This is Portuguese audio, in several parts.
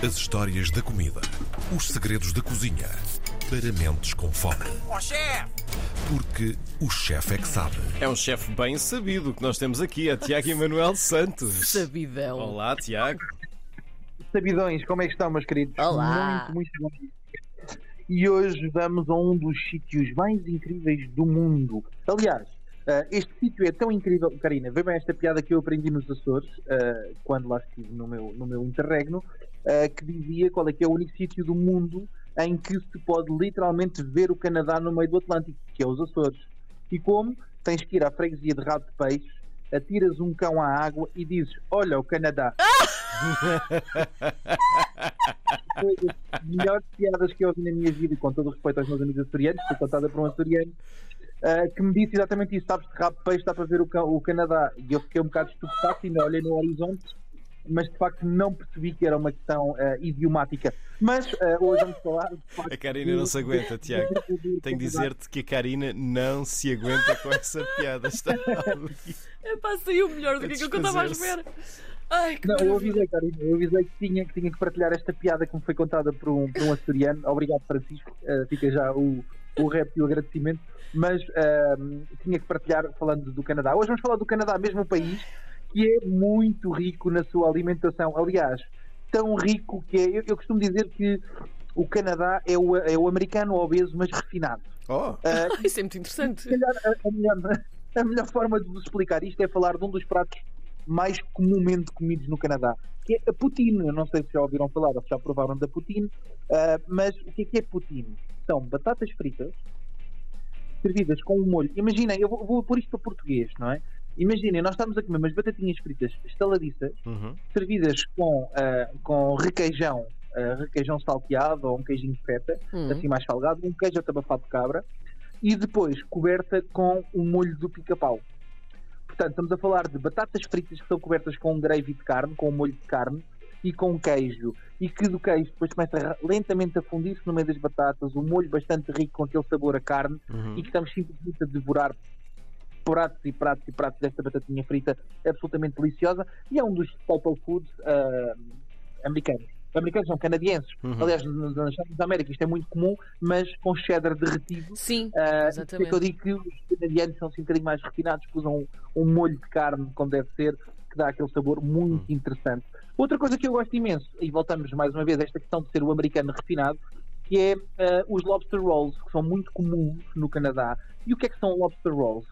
As histórias da comida. Os segredos da cozinha. Para mentes com fome. Ó chefe! Porque o chefe é que sabe. É um chefe bem sabido que nós temos aqui, é Tiago Emanuel Santos. Sabidão. Olá, Tiago. Sabidões, como é que estão, meus queridos? Olá. Muito, muito bom. E hoje vamos a um dos sítios mais incríveis do mundo. Aliás, eh, este sítio é tão incrível. Karina, vê bem esta piada que eu aprendi nos Açores, eh, quando lá estive no meu, no meu interregno, eh, que dizia qual é que é o único sítio do mundo em que se pode literalmente ver o Canadá no meio do Atlântico, que é os Açores. E como? Tens que ir à freguesia de rabo de peixe, atiras um cão à água e dizes: Olha, o Canadá. foi das melhores piadas que eu ouvi na minha vida, e com todo o respeito aos meus amigos açorianos, foi contada por um açoriano, ah, que me disse exatamente isso: sabes, de rabo de peixe está para ver o, o Canadá. E eu fiquei um bocado estupefacto e ainda olhei no horizonte, mas de facto não percebi que era uma questão ah, idiomática. Mas ah, hoje vamos falar. de facto, A Karina não se aguenta, Tiago. Tenho de dizer-te que a Karina não se aguenta com essa piada. Está ali. Epá, saiu melhor do que aquilo que eu estava à espera. Ai, que Não, eu avisei, Karina, eu avisei que tinha, que tinha que partilhar esta piada que me foi contada por um, por um açoriano. Obrigado, Francisco. Ah, fica já o, o rap e o agradecimento. Mas ah, tinha que partilhar falando do Canadá. Hoje vamos falar do Canadá, mesmo país que é muito rico na sua alimentação. Aliás, tão rico que é. Eu, eu costumo dizer que o Canadá é o, é o americano obeso, mas refinado. Oh, Ah, Isso é muito interessante. calhar a, a melhor, a melhor forma de vos explicar isto é falar de um dos pratos mais comumente comidos no Canadá, que é a poutine. Eu não sei se já ouviram falar ou se já provaram da poutine, ah, mas o que é que é poutine? São batatas fritas servidas com um molho. Imaginem, eu vou, vou pôr isto para português, não é? Imaginem, nós estamos a comer umas batatinhas fritas estaladiças, uhum. servidas com, ah, com requeijão, ah, requeijão salteado ou um queijinho de feta, Hum. assim mais salgado, um queijo atabafado de cabra e depois coberta com o molho do pica-pau. Portanto, estamos a falar de batatas fritas que são cobertas com um gravy de carne, com um molho de carne e com queijo. E que do queijo depois começa lentamente a fundir-se no meio das batatas, um molho bastante rico com aquele sabor a carne Uhum. e que estamos simplesmente a devorar pratos e pratos e pratos desta batatinha frita absolutamente deliciosa e é um dos staple foods ah, americanos. Americanos são canadienses. Uhum. Aliás, nos nos Estados da América isto é muito comum, mas com cheddar derretido. Sim, Ah, exatamente. é que eu digo que os canadianos são assim um bocadinho mais refinados, que usam um, um molho de carne, como deve ser, dá aquele sabor muito interessante. Outra coisa que eu gosto imenso, e voltamos mais uma vez a esta questão de ser o americano refinado, que é ah, os lobster rolls, que são muito comuns no Canadá. E o que é que são lobster rolls?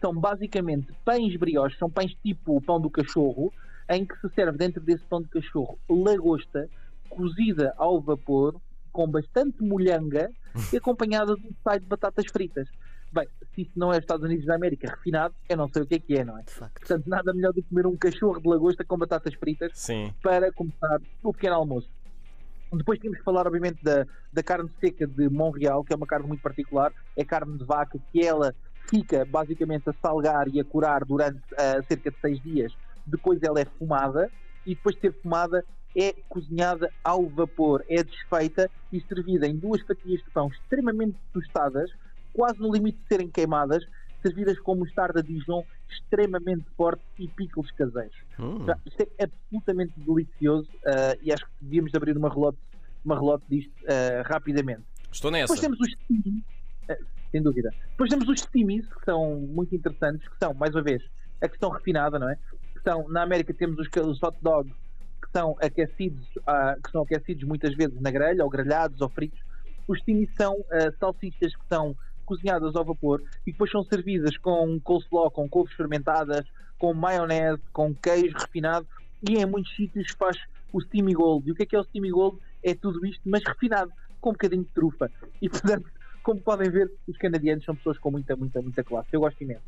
São basicamente pães brioches, são pães tipo o pão do cachorro, em que se serve dentro desse pão de cachorro lagosta, cozida ao vapor, com bastante molhanga e acompanhada de um de batatas fritas. Bem, se isso não é os Estados Unidos da América refinado, eu não sei o que é que é, não é? De facto. Portanto, nada melhor do que comer um cachorro de lagosta com batatas fritas Sim. para começar o pequeno almoço. Depois temos que falar, obviamente, da, da carne seca de Montreal, que é uma carne muito particular. É carne de vaca que ela fica basicamente a salgar e a curar durante ah, cerca de seis dias. Depois ela é fumada e depois de ser fumada é cozinhada ao vapor, é desfeita e servida em duas fatias de pão extremamente tostadas, quase no limite de serem queimadas, servidas com mostarda Dijon extremamente forte e pickles caseiros. Hum. Já, Isto é absolutamente delicioso ah, e acho que devíamos de abrir uma relote, uma relote disto ah, rapidamente. Estou nessa. Depois temos os steamies, ah, sem dúvida. Depois temos os steamies, que são muito interessantes, que são, mais uma vez, a questão refinada, não é? Que são, na América temos os, os hot dogs, que são aquecidos, ah, que são aquecidos muitas vezes na grelha, ou grelhados, ou fritos. Os steamies são ah, salsichas que são cozinhadas ao vapor e depois são servidas com coleslaw, com couves fermentadas, com maionese, com queijo refinado e em muitos sítios faz o steamy gold. E o que é que é o steamy gold? É tudo isto, mas refinado, com um bocadinho de trufa. E portanto, como podem ver, os canadianos são pessoas com muita, muita, muita classe. Eu gosto imenso.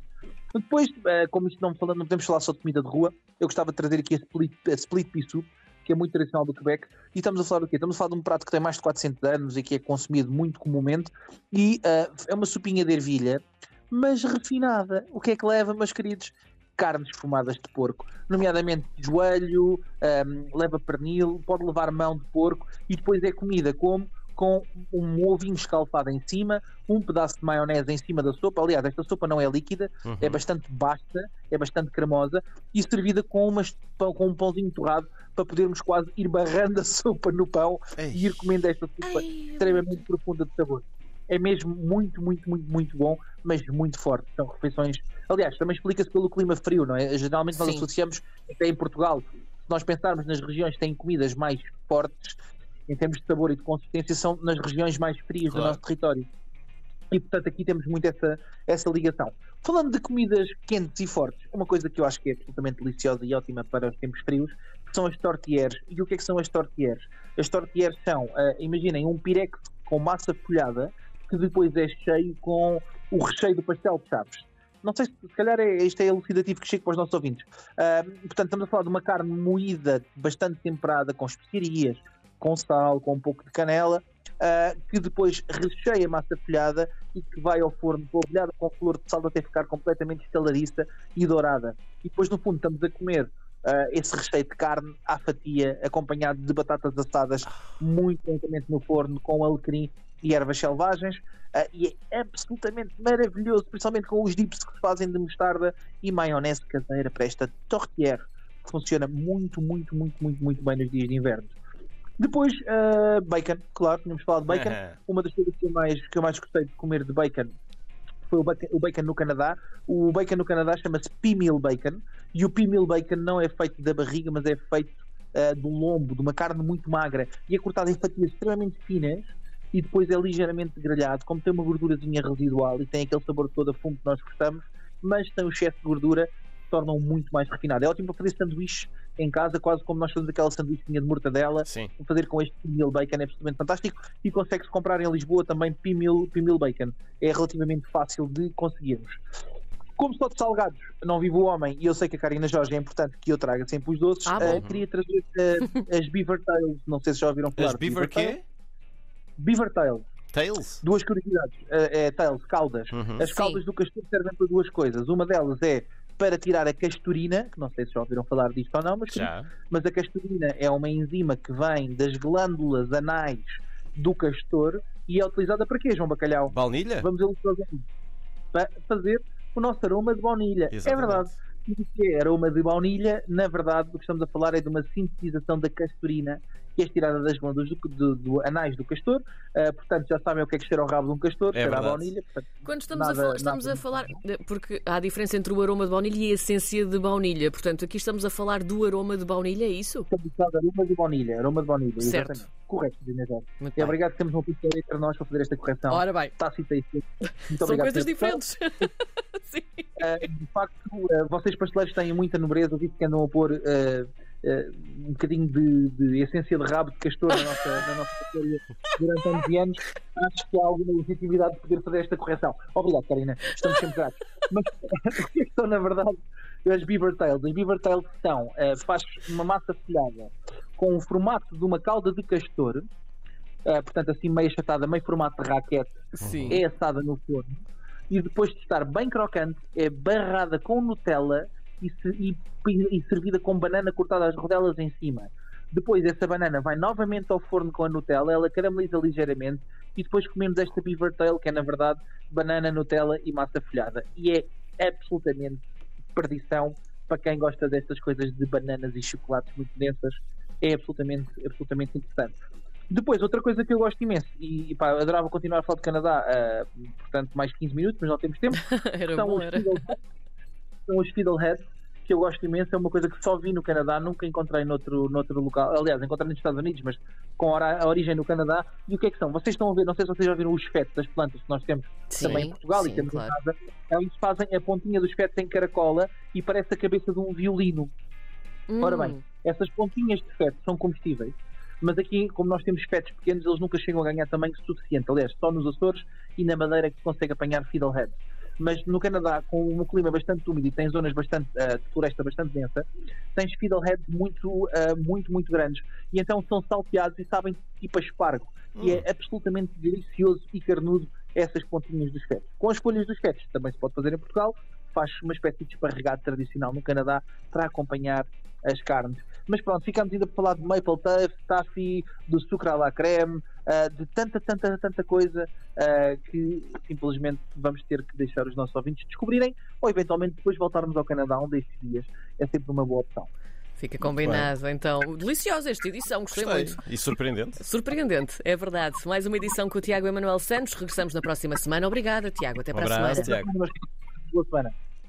Depois, eh, como isto não, não podemos falar só de comida de rua, eu gostava de trazer aqui a split, a split pea soup, que é muito tradicional do Quebec. E estamos a falar do quê? Estamos a falar de um prato que tem mais de 400 anos e que é consumido muito comumente. E eh, é uma sopinha de ervilha, mas refinada. O que é que leva, meus queridos? Carnes esfumadas de porco, nomeadamente joelho, ehm, leva pernil, pode levar mão de porco e depois é comida como com um ovinho escalfado em cima, um pedaço de maionese em cima da sopa. Aliás, esta sopa não é líquida, Uhum. é bastante basta, é bastante cremosa e servida com, umas, pão- com um pãozinho torrado para podermos quase ir barrando a sopa no pão Ei. e ir comendo esta sopa Ai, extremamente profunda de sabor. É mesmo muito, muito, muito, muito bom, mas muito forte. São refeições. Aliás, também explica-se pelo clima frio, não é? Geralmente nós Sim. associamos, até em Portugal, se nós pensarmos nas regiões que têm comidas mais fortes, em termos de sabor e de consistência, são nas regiões mais frias Claro. do nosso território. E portanto aqui temos muito essa, essa ligação. Falando de comidas quentes e fortes, uma coisa que eu acho que é absolutamente deliciosa e ótima para os tempos frios são as tortilleries. E o que é que são as tortilleries? As tortilleries são, ah, imaginem, um pirex com massa folhada que depois é cheio com o recheio do pastel de chaves. Não sei se, se calhar é, isto é elucidativo que chega para os nossos ouvintes. Ah, portanto, estamos a falar de uma carne moída, bastante temperada, com especiarias, com sal, com um pouco de canela, ah, que depois recheia a massa folhada e que vai ao forno polvilhada com flor de sal até ficar completamente estalariça e dourada. E depois, no fundo, estamos a comer ah, esse recheio de carne à fatia, acompanhado de batatas assadas muito lentamente no forno, com alecrim e ervas selvagens. ah, e é absolutamente maravilhoso, principalmente com os dips que se fazem de mostarda e maionese caseira para esta tortillère, que funciona muito, muito, muito, muito, muito bem nos dias de inverno. Depois, ah, bacon, claro, tínhamos falado de bacon. Uma das coisas que eu mais, que eu mais gostei de comer de bacon foi o bacon, o bacon no Canadá. O bacon no Canadá chama-se P-Meal Bacon e o P-Meal Bacon não é feito da barriga, mas é feito ah, do lombo, de uma carne muito magra e é cortado em fatias extremamente finas e depois é ligeiramente grelhado, como tem uma gordurazinha residual e tem aquele sabor todo a fumo que nós gostamos, mas tem o excesso de gordura que torna-o muito mais refinado. É ótimo para fazer sanduíche em casa, quase como nós fazemos aquela sanduíchezinha de mortadela, Sim. fazer com este P-Meal Bacon é absolutamente fantástico e consegue-se comprar em Lisboa também P-Meal Bacon. É relativamente fácil de conseguirmos. Como só de salgados não vive o homem e eu sei que a Karina Jorge é importante que eu traga sempre os doces, Ah, bom. queria trazer eh, as Beaver Tails. Não sei se já ouviram falar. As beaver Tails. quê? Beaver Tails. Tails? Duas curiosidades. Eh, é Tails, caudas. Uhum. As Sim. caudas do castor servem para duas coisas. Uma delas é para tirar a castorina, que não sei se já ouviram falar disto ou não, mas Já. mas a castorina é uma enzima que vem das glândulas anais do castor e é utilizada para quê, João Bacalhau? Baunilha? Vamos para fazer o nosso aroma de baunilha. É Exatamente. verdade. E o que é aroma de baunilha? Na verdade, o que estamos a falar é de uma sintetização da castorina que é tirada das glândulas do, do- do anais do castor. Ah, portanto, já sabem o que é que cheira ao rabo de um castor, É cheira a baunilha. Portanto, Quando estamos, a, Nada- fal- estamos nada a falar. Porque há a diferença entre o aroma de baunilha e a essência de baunilha. Portanto, aqui estamos a falar do aroma de baunilha, é isso? estamos a falar de aroma de baunilha. Aroma de baunilha, Certo. exatamente. Correto, É bem. obrigado que temos um pintor entre nós para fazer esta correção. Ora bem, Tácita e Muito são coisas diferentes. Sim. Uh, de facto, uh, vocês pasteleiros têm muita nobreza, eu vi que andam a pôr uh, uh, um bocadinho de, de essência de rabo de castor na nossa, na nossa pastelaria durante anos e anos. Acho que há alguma legitimidade de poder fazer esta correção. Obrigado, Karina, estamos sempre gratos. Mas o que são, na verdade, as Beaver Tails? As Beaver Tails são, uh, faz uma massa folhada com o formato de uma cauda de castor, uh, portanto, assim meio achatada, meio formato de raquete, Sim. é assada no forno e depois de estar bem crocante, é barrada com Nutella e, e- e servida com banana cortada às rodelas em cima. Depois essa banana vai novamente ao forno com a Nutella, ela carameliza ligeiramente e depois comemos esta beaver tail, que é na verdade banana, Nutella e massa folhada. E é absolutamente perdição para quem gosta destas coisas de bananas e chocolates muito densas. É absolutamente, absolutamente interessante. Depois, outra coisa que eu gosto imenso, e pá, adorava continuar a falar de Canadá, ah, portanto, mais 15 minutos, mas não temos tempo, são bom, os. Fiddleheads, são os Fiddleheads, que eu gosto imenso, é uma coisa que só vi no Canadá, nunca encontrei noutro, noutro local, aliás, encontrei nos Estados Unidos, mas com a origem no Canadá. E o que é que são? Vocês estão a ver, não sei se vocês já viram os fetos das plantas que nós temos também em Portugal sim, e temos claro. em casa, eles fazem a pontinha dos fetos em caracola e parece a cabeça de um violino. Ora bem, Hum, Essas pontinhas de feto são comestíveis, mas aqui, como nós temos fetos pequenos, eles nunca chegam a ganhar tamanho suficiente. Aliás, só nos Açores e na Madeira é que se consegue apanhar fiddleheads. Mas no Canadá, com um clima bastante úmido e tem zonas bastante, ah, de floresta bastante densa, tens fiddleheads muito, ah, muito, muito grandes. E então são salteados e sabem tipo a espargo. E é absolutamente delicioso e carnudo essas pontinhas dos fetos. Com as folhas dos fetos, também se pode fazer em Portugal, faz uma espécie de esparregado tradicional no Canadá para acompanhar as carnes. Mas pronto, ficamos ainda por falar de maple toast, taffy, do sucre à la creme, uh, de tanta, tanta, tanta coisa uh, que simplesmente vamos ter que deixar os nossos ouvintes descobrirem ou eventualmente depois voltarmos ao Canadá um destes dias. É sempre uma boa opção. Fica combinado, então. Deliciosa esta edição, gostei, Gostei. muito. E surpreendente. Surpreendente, é verdade. Mais uma edição com o Tiago Emanuel Santos. Regressamos na próxima semana. Obrigada, Tiago. Até Um para a abraço, semana. Tiago. Boa semana.